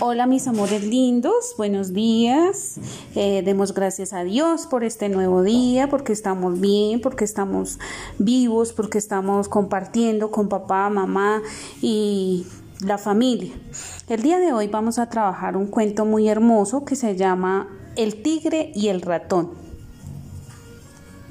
Hola mis amores lindos, buenos días. Eh, demos gracias a Dios por este nuevo día, porque estamos bien, porque estamos vivos, porque estamos compartiendo con papá, mamá y la familia. El día de hoy vamos a trabajar un cuento muy hermoso que se llama El tigre y el ratón.